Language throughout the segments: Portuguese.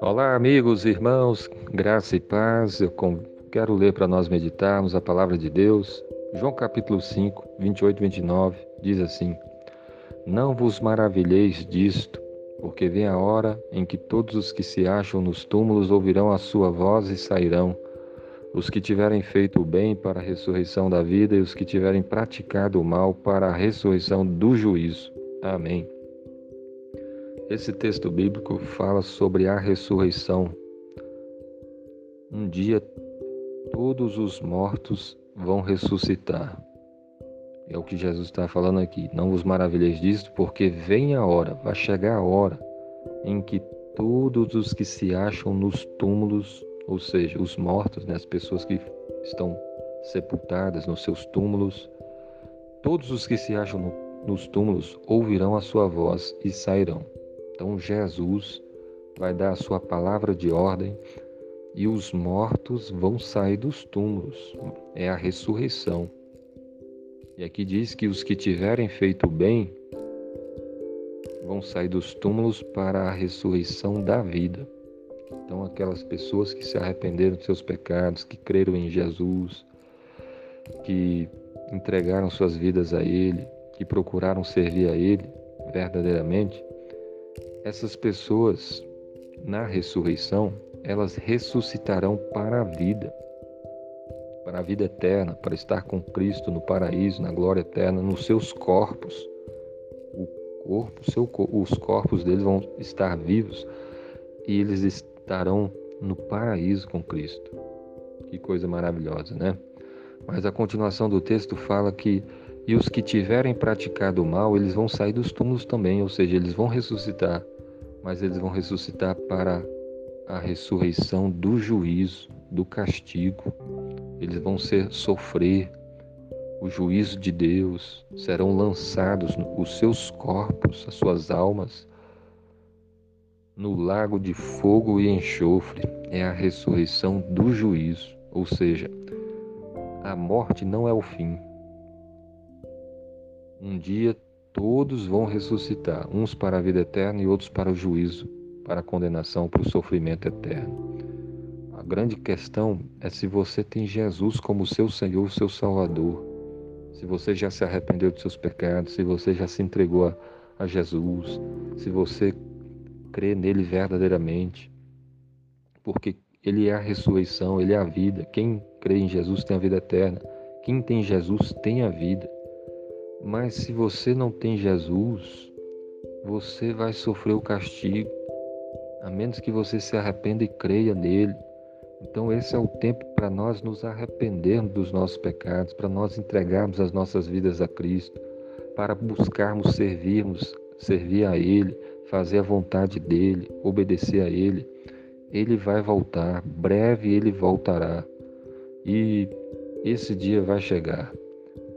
Olá, amigos, irmãos, graça e paz. Eu quero ler para nós meditarmos a palavra de Deus. João capítulo 5, 28 e 29 diz assim: Não vos maravilheis disto, porque vem a hora em que todos os que se acham nos túmulos ouvirão a sua voz e sairão. Os que tiverem feito o bem para a ressurreição da vida e os que tiverem praticado o mal para a ressurreição do juízo. Amém. Esse texto bíblico fala sobre a ressurreição. Um dia todos os mortos vão ressuscitar. É o que Jesus está falando aqui. Não vos maravilheis disso, porque vem a hora, vai chegar a hora em que todos os que se acham nos túmulos, ou seja, os mortos, né, as pessoas que estão sepultadas nos seus túmulos, todos os que se acham no, nos túmulos ouvirão a sua voz e sairão. Então Jesus vai dar a sua palavra de ordem e os mortos vão sair dos túmulos. É a ressurreição. E aqui diz que os que tiverem feito bem vão sair dos túmulos para a ressurreição da vida. Então, aquelas pessoas que se arrependeram dos seus pecados, que creram em Jesus, que entregaram suas vidas a Ele, que procuraram servir a Ele verdadeiramente, essas pessoas, na ressurreição, elas ressuscitarão para a vida, para a vida eterna, para estar com Cristo no paraíso, na glória eterna, nos seus corpos. O corpo, seu, os corpos deles vão estar vivos e eles estarão no paraíso com Cristo. Que coisa maravilhosa, né? Mas a continuação do texto fala que e os que tiverem praticado o mal, eles vão sair dos túmulos também, ou seja, eles vão ressuscitar, mas eles vão ressuscitar para a ressurreição do juízo, do castigo. Eles vão ser sofrer o juízo de Deus, serão lançados os seus corpos, as suas almas no lago de fogo e enxofre. É a ressurreição do juízo, ou seja, a morte não é o fim, um dia todos vão ressuscitar, uns para a vida eterna e outros para o juízo, para a condenação, para o sofrimento eterno. A grande questão é se você tem Jesus como seu Senhor, seu Salvador. Se você já se arrependeu dos seus pecados, se você já se entregou a, a Jesus, se você crê nele verdadeiramente. Porque ele é a ressurreição, ele é a vida. Quem crê em Jesus tem a vida eterna. Quem tem Jesus tem a vida. Mas se você não tem Jesus, você vai sofrer o castigo, a menos que você se arrependa e creia nele. Então, esse é o tempo para nós nos arrependermos dos nossos pecados, para nós entregarmos as nossas vidas a Cristo, para buscarmos servirmos, servir a Ele, fazer a vontade dEle, obedecer a Ele. Ele vai voltar, breve Ele voltará. E esse dia vai chegar.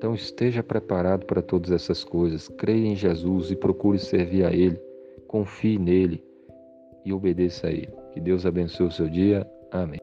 Então esteja preparado para todas essas coisas. Creia em Jesus e procure servir a Ele. Confie nele e obedeça a Ele. Que Deus abençoe o seu dia. Amém.